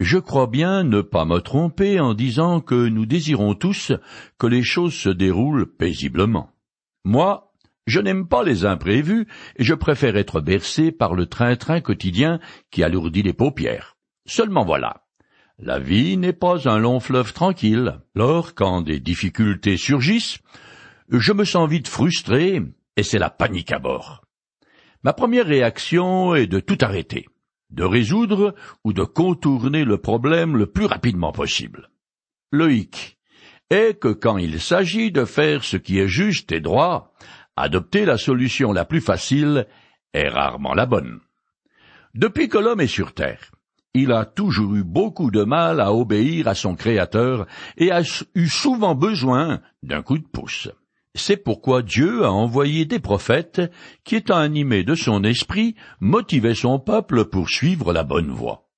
Je crois bien ne pas me tromper en disant que nous désirons tous que les choses se déroulent paisiblement. Moi, je n'aime pas les imprévus et je préfère être bercé par le train-train quotidien qui alourdit les paupières. Seulement voilà. La vie n'est pas un long fleuve tranquille. Lors, quand des difficultés surgissent, je me sens vite frustré et c'est la panique à bord. Ma première réaction est de tout arrêter, de résoudre ou de contourner le problème le plus rapidement possible. Le hic est que quand il s'agit de faire ce qui est juste et droit, adopter la solution la plus facile est rarement la bonne. Depuis que l'homme est sur terre, il a toujours eu beaucoup de mal à obéir à son Créateur et a eu souvent besoin d'un coup de pouce. C'est pourquoi Dieu a envoyé des prophètes qui, étant animés de son esprit, motivaient son peuple pour suivre la bonne voie.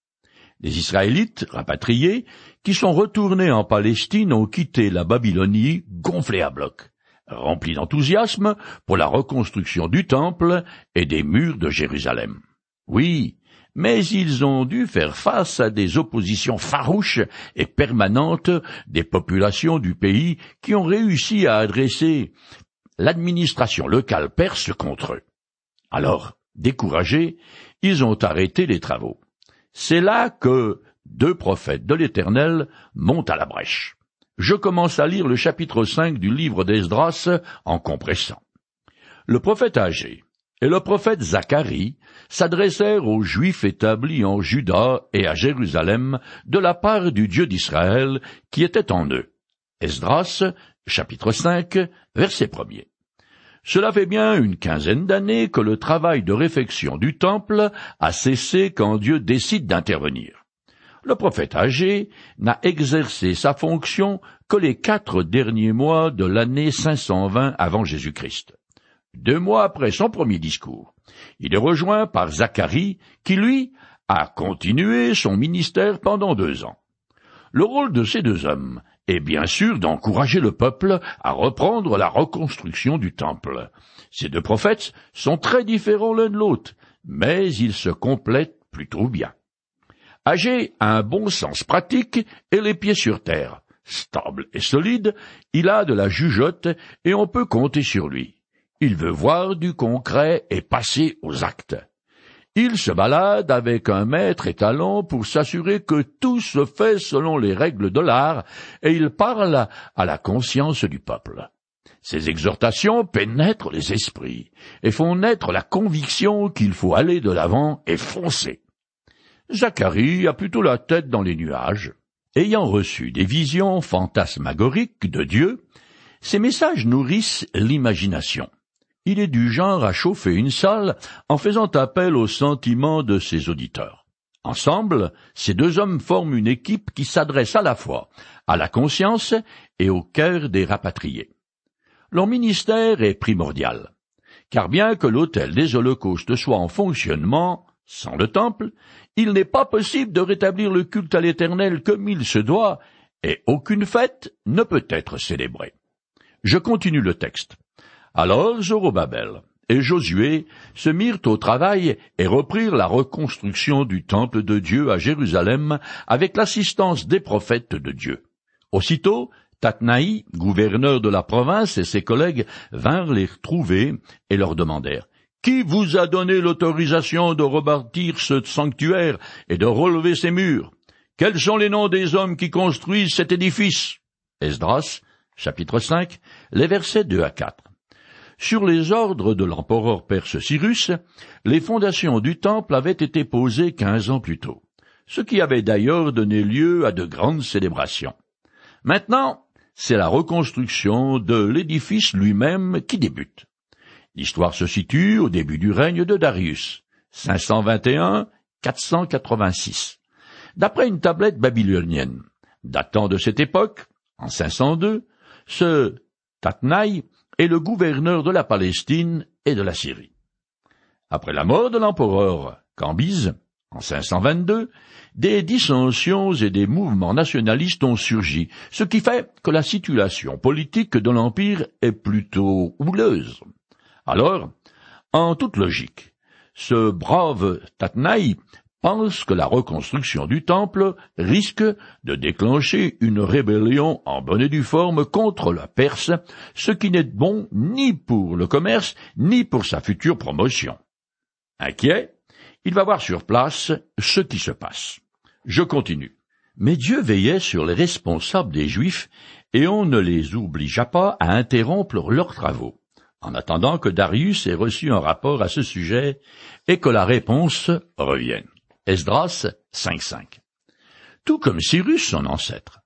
Les Israélites, rapatriés, qui sont retournés en Palestine, ont quitté la Babylonie gonflés à bloc, remplis d'enthousiasme pour la reconstruction du temple et des murs de Jérusalem. Oui, mais ils ont dû faire face à des oppositions farouches et permanentes des populations du pays qui ont réussi à adresser l'administration locale perse contre eux. Alors, découragés, ils ont arrêté les travaux. C'est là que deux prophètes de l'Éternel montent à la brèche. Je commence à lire le chapitre 5 du livre d'Esdras en compressant. Le prophète âgé, et le prophète Zacharie s'adressèrent aux Juifs établis en Juda et à Jérusalem de la part du Dieu d'Israël qui était en eux. Esdras, chapitre 5, verset 1 Cela fait bien une quinzaine d'années que le travail de réfection du temple a cessé quand Dieu décide d'intervenir. Le prophète âgé n'a exercé sa fonction que les quatre derniers mois de l'année 520 avant Jésus-Christ deux mois après son premier discours. Il est rejoint par Zacharie, qui, lui, a continué son ministère pendant deux ans. Le rôle de ces deux hommes est bien sûr d'encourager le peuple à reprendre la reconstruction du temple. Ces deux prophètes sont très différents l'un de l'autre, mais ils se complètent plutôt bien. Agé a un bon sens pratique et les pieds sur terre. Stable et solide, il a de la jugeote et on peut compter sur lui. Il veut voir du concret et passer aux actes. Il se balade avec un maître étalon pour s'assurer que tout se fait selon les règles de l'art, et il parle à la conscience du peuple. Ses exhortations pénètrent les esprits et font naître la conviction qu'il faut aller de l'avant et foncer. Zacharie a plutôt la tête dans les nuages. Ayant reçu des visions fantasmagoriques de Dieu, ses messages nourrissent l'imagination il est du genre à chauffer une salle en faisant appel aux sentiments de ses auditeurs. Ensemble, ces deux hommes forment une équipe qui s'adresse à la fois à la conscience et au cœur des rapatriés. Leur ministère est primordial, car bien que l'autel des holocaustes soit en fonctionnement, sans le temple, il n'est pas possible de rétablir le culte à l'Éternel comme il se doit, et aucune fête ne peut être célébrée. Je continue le texte. Alors Zorobabel et Josué se mirent au travail et reprirent la reconstruction du temple de Dieu à Jérusalem avec l'assistance des prophètes de Dieu. Aussitôt, Tatnaï, gouverneur de la province, et ses collègues vinrent les retrouver et leur demandèrent Qui vous a donné l'autorisation de rebâtir ce sanctuaire et de relever ses murs? Quels sont les noms des hommes qui construisent cet édifice? Esdras, chapitre 5, les versets 2 à 4. Sur les ordres de l'empereur perse Cyrus, les fondations du temple avaient été posées quinze ans plus tôt, ce qui avait d'ailleurs donné lieu à de grandes célébrations. Maintenant, c'est la reconstruction de l'édifice lui-même qui débute. L'histoire se situe au début du règne de Darius, 521-486. D'après une tablette babylonienne, datant de cette époque, en 502, ce Tatnaï est le gouverneur de la Palestine et de la Syrie. Après la mort de l'empereur Cambyse, en 522, des dissensions et des mouvements nationalistes ont surgi, ce qui fait que la situation politique de l'Empire est plutôt houleuse. Alors, en toute logique, ce brave Tatnaï pense que la reconstruction du temple risque de déclencher une rébellion en bonne et due forme contre la Perse, ce qui n'est bon ni pour le commerce, ni pour sa future promotion. Inquiet, il va voir sur place ce qui se passe. Je continue. Mais Dieu veillait sur les responsables des Juifs, et on ne les obligea pas à interrompre leurs travaux, en attendant que Darius ait reçu un rapport à ce sujet et que la réponse revienne. Esdras 5.5. Tout comme Cyrus, son ancêtre,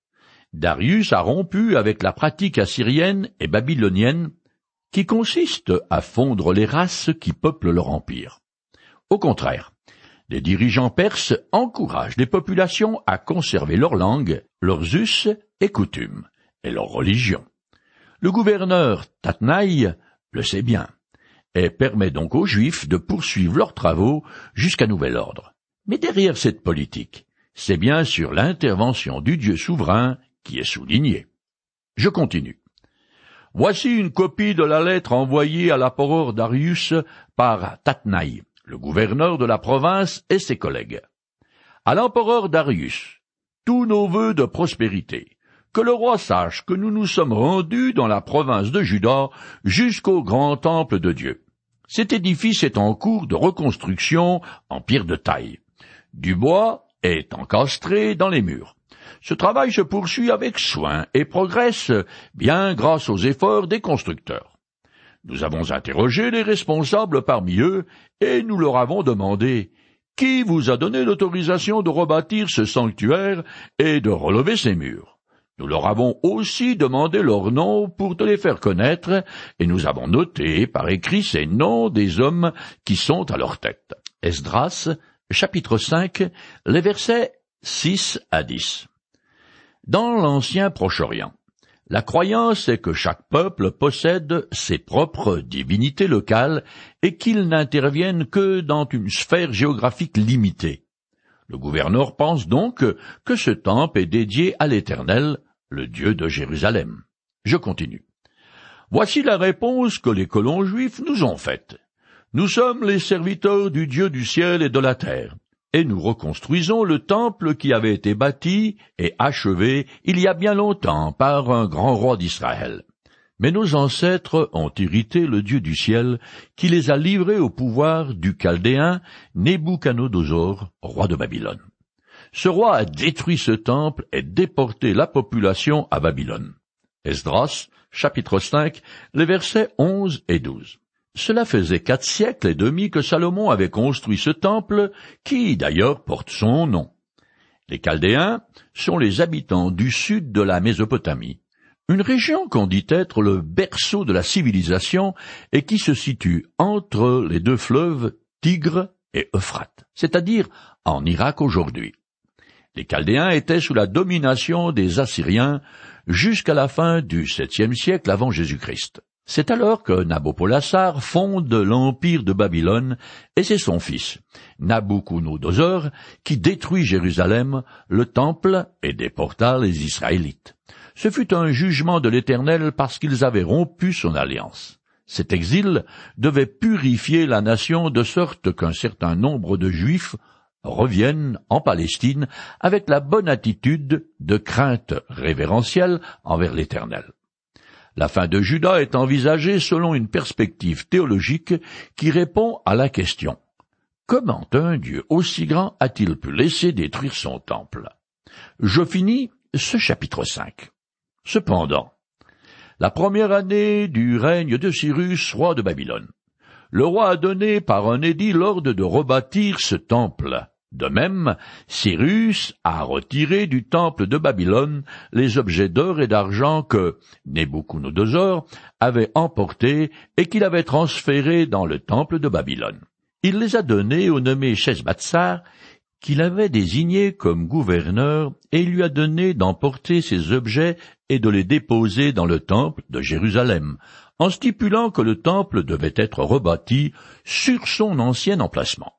Darius a rompu avec la pratique assyrienne et babylonienne qui consiste à fondre les races qui peuplent leur empire. Au contraire, les dirigeants perses encouragent les populations à conserver leur langue, leurs us et coutumes, et leur religion. Le gouverneur Tatnaï le sait bien, et permet donc aux Juifs de poursuivre leurs travaux jusqu'à nouvel ordre. Mais derrière cette politique, c'est bien sûr l'intervention du Dieu souverain qui est soulignée. Je continue. Voici une copie de la lettre envoyée à l'empereur Darius par Tatnaï, le gouverneur de la province et ses collègues. À l'empereur Darius, tous nos vœux de prospérité, que le roi sache que nous nous sommes rendus dans la province de Juda jusqu'au grand temple de Dieu. Cet édifice est en cours de reconstruction en pierre de taille. Du bois est encastré dans les murs. Ce travail se poursuit avec soin et progresse bien grâce aux efforts des constructeurs. Nous avons interrogé les responsables parmi eux et nous leur avons demandé qui vous a donné l'autorisation de rebâtir ce sanctuaire et de relever ces murs? Nous leur avons aussi demandé leurs noms pour te les faire connaître, et nous avons noté par écrit ces noms des hommes qui sont à leur tête. Esdras chapitre 5, les versets 6 à 10. Dans l'ancien Proche-Orient, la croyance est que chaque peuple possède ses propres divinités locales et qu'ils n'interviennent que dans une sphère géographique limitée. Le gouverneur pense donc que ce temple est dédié à l'Éternel, le Dieu de Jérusalem. Je continue. Voici la réponse que les colons juifs nous ont faite. Nous sommes les serviteurs du Dieu du ciel et de la terre, et nous reconstruisons le temple qui avait été bâti et achevé il y a bien longtemps par un grand roi d'Israël. Mais nos ancêtres ont irrité le Dieu du ciel, qui les a livrés au pouvoir du Chaldéen Nebuchadnezzar, roi de Babylone. Ce roi a détruit ce temple et déporté la population à Babylone. Esdras, chapitre 5, les versets 11 et 12. Cela faisait quatre siècles et demi que Salomon avait construit ce temple, qui d'ailleurs porte son nom. Les Chaldéens sont les habitants du sud de la Mésopotamie, une région qu'on dit être le berceau de la civilisation et qui se situe entre les deux fleuves Tigre et Euphrate, c'est-à-dire en Irak aujourd'hui. Les Chaldéens étaient sous la domination des Assyriens jusqu'à la fin du septième siècle avant Jésus-Christ. C'est alors que Nabopolassar fonde l'empire de Babylone, et c'est son fils, Nabuchodonosor, qui détruit Jérusalem, le temple, et déporta les Israélites. Ce fut un jugement de l'Éternel parce qu'ils avaient rompu son alliance. Cet exil devait purifier la nation de sorte qu'un certain nombre de Juifs reviennent en Palestine avec la bonne attitude de crainte révérentielle envers l'Éternel. La fin de Judas est envisagée selon une perspective théologique qui répond à la question. Comment un Dieu aussi grand a-t-il pu laisser détruire son temple? Je finis ce chapitre 5. Cependant, la première année du règne de Cyrus, roi de Babylone, le roi a donné par un édit l'ordre de rebâtir ce temple, de même, Cyrus a retiré du temple de Babylone les objets d'or et d'argent que Nebuchadnezzar avait emportés et qu'il avait transférés dans le temple de Babylone. Il les a donnés au nommé Sheshbatsar, qu'il avait désigné comme gouverneur, et lui a donné d'emporter ces objets et de les déposer dans le temple de Jérusalem, en stipulant que le temple devait être rebâti sur son ancien emplacement.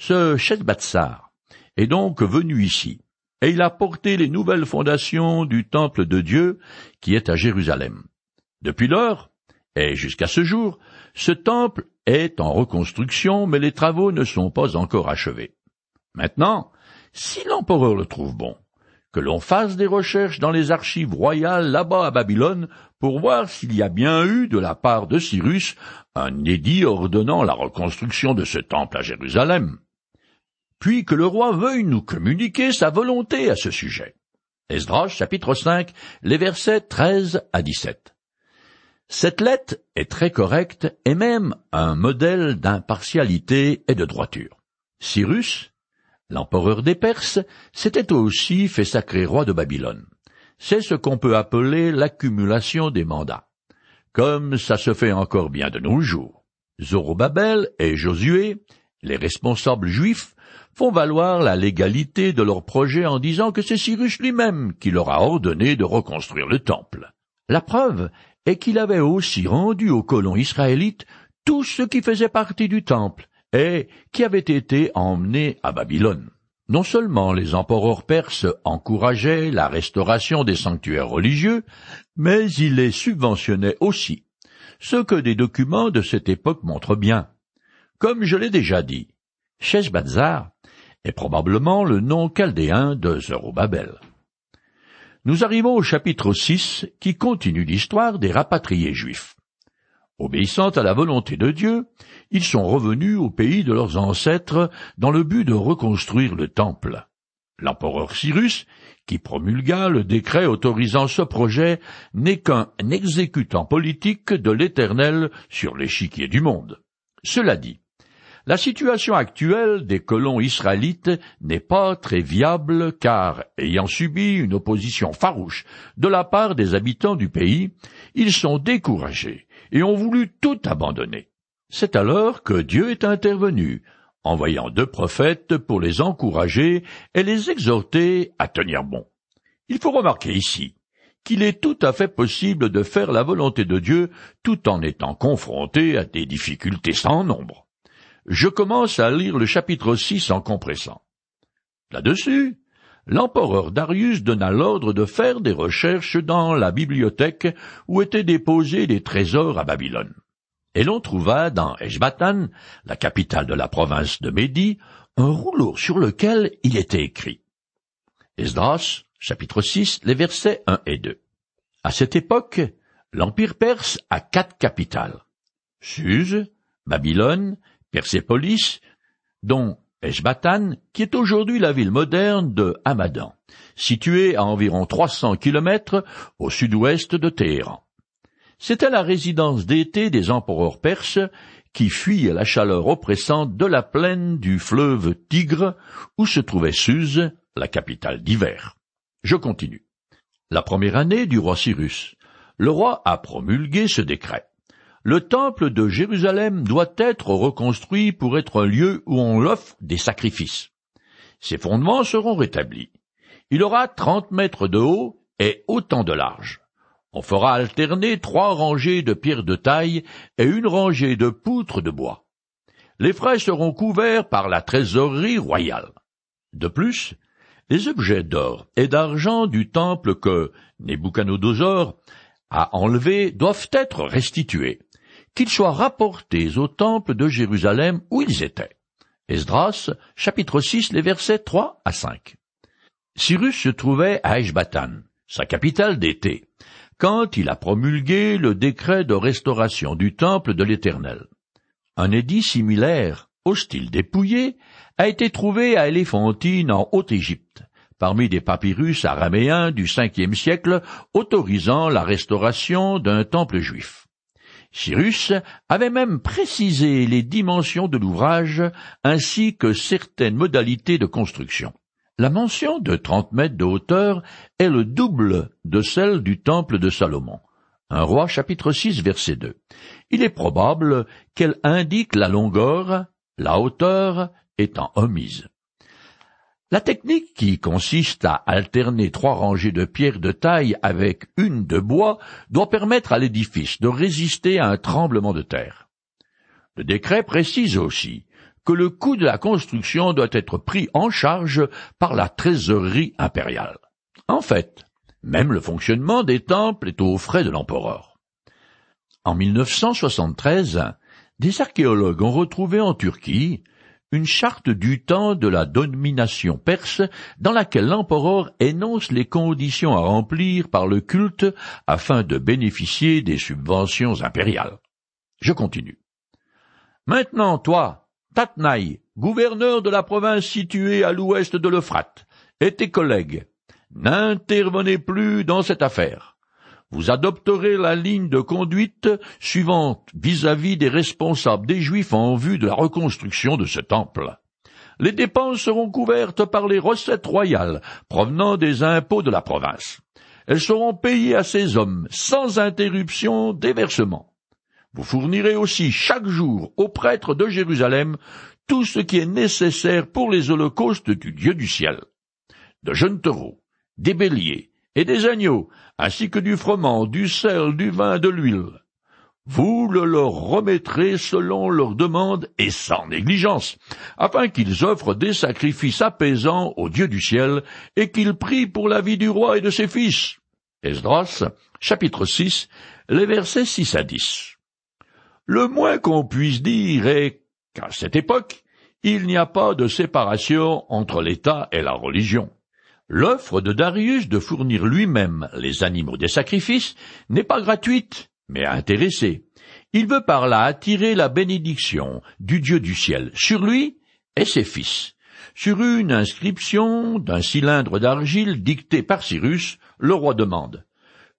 Ce Shethbatsar est donc venu ici, et il a porté les nouvelles fondations du temple de Dieu qui est à Jérusalem. Depuis lors, et jusqu'à ce jour, ce temple est en reconstruction, mais les travaux ne sont pas encore achevés. Maintenant, si l'empereur le trouve bon, que l'on fasse des recherches dans les archives royales là-bas à Babylone pour voir s'il y a bien eu de la part de Cyrus un édit ordonnant la reconstruction de ce temple à Jérusalem. Puis que le roi veuille nous communiquer sa volonté à ce sujet. Esdras chapitre 5, les versets 13 à 17. Cette lettre est très correcte et même un modèle d'impartialité et de droiture. Cyrus, l'empereur des Perses, s'était aussi fait sacré roi de Babylone. C'est ce qu'on peut appeler l'accumulation des mandats, comme ça se fait encore bien de nos jours. Zorobabel et Josué, les responsables juifs, font valoir la légalité de leur projet en disant que c'est Cyrus lui-même qui leur a ordonné de reconstruire le temple. La preuve est qu'il avait aussi rendu aux colons israélites tout ce qui faisait partie du temple et qui avait été emmené à Babylone. Non seulement les empereurs perses encourageaient la restauration des sanctuaires religieux, mais ils les subventionnaient aussi, ce que des documents de cette époque montrent bien. Comme je l'ai déjà dit, est probablement le nom chaldéen de Zorobabel. Nous arrivons au chapitre 6 qui continue l'histoire des rapatriés juifs. Obéissant à la volonté de Dieu, ils sont revenus au pays de leurs ancêtres dans le but de reconstruire le temple. L'empereur Cyrus, qui promulgua le décret autorisant ce projet, n'est qu'un exécutant politique de l'Éternel sur l'échiquier du monde. Cela dit, la situation actuelle des colons israélites n'est pas très viable car, ayant subi une opposition farouche de la part des habitants du pays, ils sont découragés et ont voulu tout abandonner. C'est alors que Dieu est intervenu, envoyant deux prophètes pour les encourager et les exhorter à tenir bon. Il faut remarquer ici qu'il est tout à fait possible de faire la volonté de Dieu tout en étant confronté à des difficultés sans nombre je commence à lire le chapitre 6 en compressant. Là-dessus, l'empereur Darius donna l'ordre de faire des recherches dans la bibliothèque où étaient déposés des trésors à Babylone. Et l'on trouva dans Eshbatan, la capitale de la province de Médie, un rouleau sur lequel il était écrit. Esdras, chapitre 6, les versets 1 et 2. À cette époque, l'Empire perse a quatre capitales. Suse, Babylone, Persépolis, dont Eshbatan, qui est aujourd'hui la ville moderne de Hamadan, située à environ 300 kilomètres au sud-ouest de Téhéran. C'était la résidence d'été des empereurs perses qui fuyaient la chaleur oppressante de la plaine du fleuve Tigre où se trouvait Suse, la capitale d'hiver. Je continue. La première année du roi Cyrus, le roi a promulgué ce décret le temple de Jérusalem doit être reconstruit pour être un lieu où on l'offre des sacrifices. Ses fondements seront rétablis. Il aura trente mètres de haut et autant de large. On fera alterner trois rangées de pierres de taille et une rangée de poutres de bois. Les frais seront couverts par la trésorerie royale. De plus, les objets d'or et d'argent du temple que Nebuchadnezzar a enlevés doivent être restitués qu'ils soient rapportés au temple de Jérusalem où ils étaient. Esdras, chapitre 6, les versets 3 à 5. Cyrus se trouvait à Eshbatan, sa capitale d'été, quand il a promulgué le décret de restauration du temple de l'Éternel. Un édit similaire, au style dépouillé, a été trouvé à Éléphantine en Haute-Égypte, parmi des papyrus araméens du cinquième siècle autorisant la restauration d'un temple juif. Cyrus avait même précisé les dimensions de l'ouvrage ainsi que certaines modalités de construction. La mention de trente mètres de hauteur est le double de celle du temple de Salomon. Un roi chapitre 6 verset 2. Il est probable qu'elle indique la longueur, la hauteur étant omise. La technique qui consiste à alterner trois rangées de pierres de taille avec une de bois doit permettre à l'édifice de résister à un tremblement de terre. Le décret précise aussi que le coût de la construction doit être pris en charge par la trésorerie impériale. En fait, même le fonctionnement des temples est aux frais de l'empereur. En 1973, des archéologues ont retrouvé en Turquie une charte du temps de la domination perse dans laquelle l'empereur énonce les conditions à remplir par le culte afin de bénéficier des subventions impériales. Je continue. Maintenant, toi, Tatnaï, gouverneur de la province située à l'ouest de l'Euphrate, et tes collègues, n'intervenez plus dans cette affaire. Vous adopterez la ligne de conduite suivante vis-à-vis des responsables des Juifs en vue de la reconstruction de ce temple. Les dépenses seront couvertes par les recettes royales provenant des impôts de la province. Elles seront payées à ces hommes sans interruption des versements. Vous fournirez aussi chaque jour aux prêtres de Jérusalem tout ce qui est nécessaire pour les holocaustes du Dieu du ciel. De jeunes taureaux, des béliers et des agneaux, ainsi que du froment, du sel, du vin, de l'huile. Vous le leur remettrez selon leur demande et sans négligence, afin qu'ils offrent des sacrifices apaisants au Dieu du ciel et qu'ils prient pour la vie du roi et de ses fils. Esdras, chapitre 6, les versets 6 à 10. Le moins qu'on puisse dire est qu'à cette époque, il n'y a pas de séparation entre l'État et la religion. L'offre de Darius de fournir lui-même les animaux des sacrifices n'est pas gratuite, mais intéressée. Il veut par là attirer la bénédiction du Dieu du ciel sur lui et ses fils. Sur une inscription d'un cylindre d'argile dicté par Cyrus, le roi demande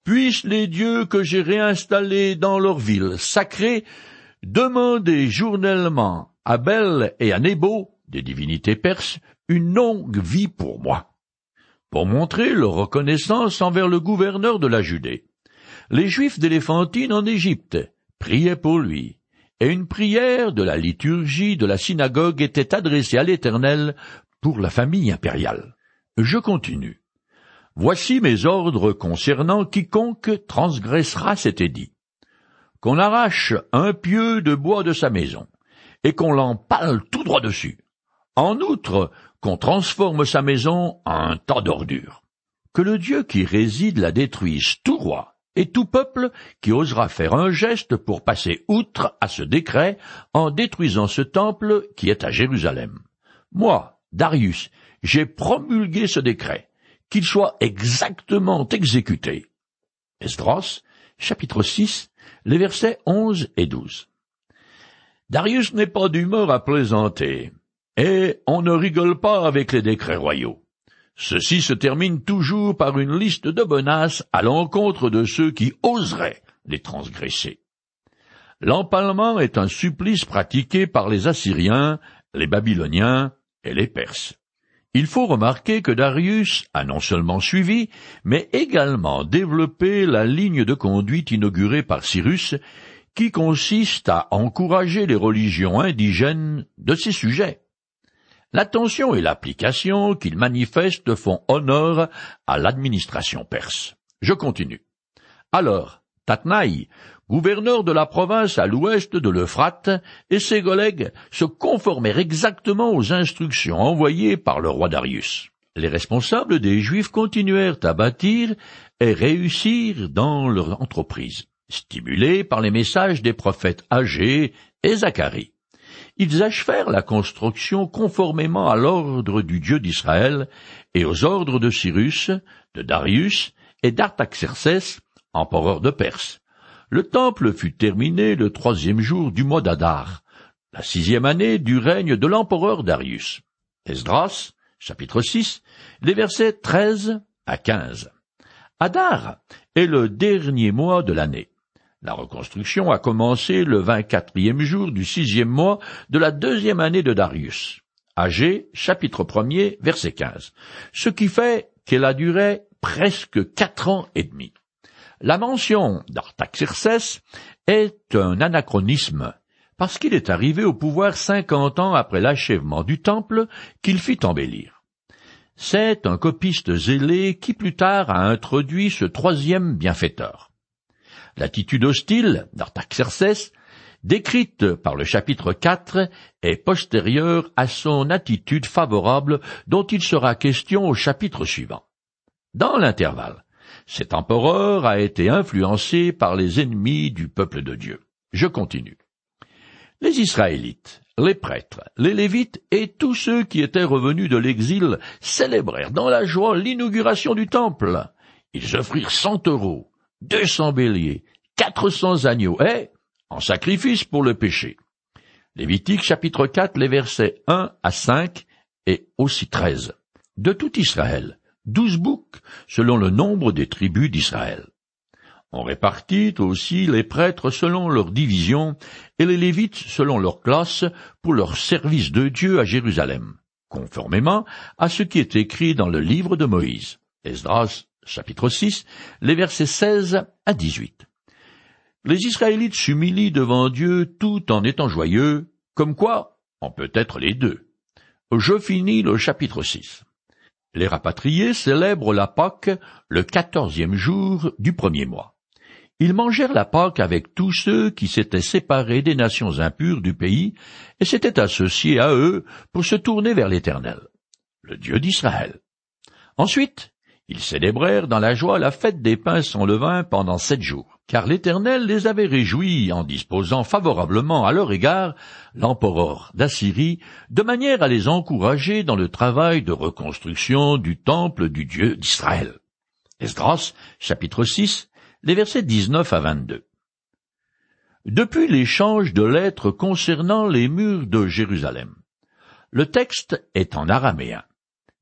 puissent les dieux que j'ai réinstallés dans leur ville sacrée demander journellement à Bel et à Nebo, des divinités perses, une longue vie pour moi, pour montrer leur reconnaissance envers le gouverneur de la Judée. Les Juifs d'Éléphantine en Égypte priaient pour lui, et une prière de la liturgie de la synagogue était adressée à l'Éternel pour la famille impériale. Je continue. Voici mes ordres concernant quiconque transgressera cet édit. Qu'on arrache un pieu de bois de sa maison, et qu'on l'empale tout droit dessus. En outre, qu'on transforme sa maison en un tas d'ordures. Que le Dieu qui réside la détruise tout roi et tout peuple qui osera faire un geste pour passer outre à ce décret en détruisant ce temple qui est à Jérusalem. Moi, Darius, j'ai promulgué ce décret qu'il soit exactement exécuté. Esdras, chapitre 6, les versets 11 et 12. Darius n'est pas d'humeur à plaisanter, et on ne rigole pas avec les décrets royaux. Ceci se termine toujours par une liste de menaces à l'encontre de ceux qui oseraient les transgresser. L'empalement est un supplice pratiqué par les Assyriens, les Babyloniens et les Perses. Il faut remarquer que Darius a non seulement suivi, mais également développé la ligne de conduite inaugurée par Cyrus, qui consiste à encourager les religions indigènes de ses sujets. L'attention et l'application qu'il manifeste font honneur à l'administration perse. Je continue. Alors, Tatnaï gouverneur de la province à l'ouest de l'Euphrate, et ses collègues se conformèrent exactement aux instructions envoyées par le roi Darius. Les responsables des Juifs continuèrent à bâtir et réussir dans leur entreprise, stimulés par les messages des prophètes Agé et Zacharie. Ils achevèrent la construction conformément à l'ordre du Dieu d'Israël et aux ordres de Cyrus, de Darius et d'Artaxercès, empereur de Perse, le temple fut terminé le troisième jour du mois d'Adar, la sixième année du règne de l'empereur Darius. Esdras, chapitre 6, les versets 13 à 15. Adar est le dernier mois de l'année. La reconstruction a commencé le vingt-quatrième jour du sixième mois de la deuxième année de Darius. Agé, chapitre 1 verset 15. Ce qui fait qu'elle a duré presque quatre ans et demi. La mention d'Artaxerxès est un anachronisme, parce qu'il est arrivé au pouvoir cinquante ans après l'achèvement du temple qu'il fit embellir. C'est un copiste zélé qui plus tard a introduit ce troisième bienfaiteur. L'attitude hostile d'Artaxerxès, décrite par le chapitre 4, est postérieure à son attitude favorable dont il sera question au chapitre suivant. Dans l'intervalle, cet empereur a été influencé par les ennemis du peuple de Dieu. Je continue. Les Israélites, les prêtres, les Lévites et tous ceux qui étaient revenus de l'exil célébrèrent dans la joie l'inauguration du temple. Ils offrirent cent euros, deux cents béliers, quatre cents agneaux et, en sacrifice pour le péché. Lévitique chapitre 4, les versets 1 à 5 et aussi 13. De tout Israël, douze boucs selon le nombre des tribus d'Israël. On répartit aussi les prêtres selon leur division et les Lévites selon leur classe pour leur service de Dieu à Jérusalem, conformément à ce qui est écrit dans le livre de Moïse. Esdras, chapitre 6, les versets 16 à 18. Les Israélites s'humilient devant Dieu tout en étant joyeux, comme quoi on peut être les deux. Je finis le chapitre 6. Les rapatriés célèbrent la Pâque le quatorzième jour du premier mois. Ils mangèrent la Pâque avec tous ceux qui s'étaient séparés des nations impures du pays et s'étaient associés à eux pour se tourner vers l'Éternel, le Dieu d'Israël. Ensuite, ils célébrèrent dans la joie la fête des pains sans levain pendant sept jours, car l'Éternel les avait réjouis en disposant favorablement à leur égard l'empereur d'Assyrie, de manière à les encourager dans le travail de reconstruction du temple du Dieu d'Israël. Esdras, chapitre 6, les versets 19 à 22. Depuis l'échange de lettres concernant les murs de Jérusalem, le texte est en araméen,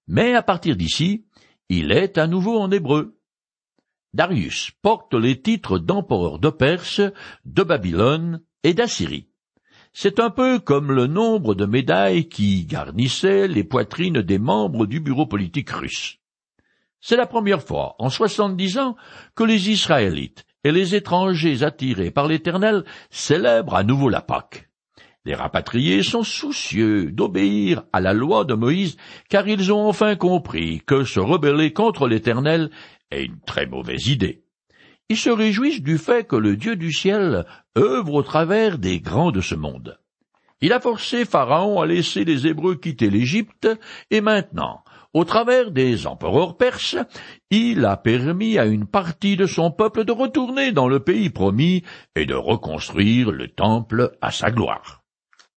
mais à partir d'ici, il est à nouveau en hébreu. Darius porte les titres d'empereur de Perse, de Babylone et d'Assyrie. C'est un peu comme le nombre de médailles qui garnissaient les poitrines des membres du bureau politique russe. C'est la première fois en soixante-dix ans que les Israélites et les étrangers attirés par l'Éternel célèbrent à nouveau la Pâque. Les rapatriés sont soucieux d'obéir à la loi de Moïse, car ils ont enfin compris que se rebeller contre l'Éternel est une très mauvaise idée. Ils se réjouissent du fait que le Dieu du ciel œuvre au travers des grands de ce monde. Il a forcé Pharaon à laisser les Hébreux quitter l'Égypte, et maintenant, au travers des empereurs perses, il a permis à une partie de son peuple de retourner dans le pays promis et de reconstruire le temple à sa gloire.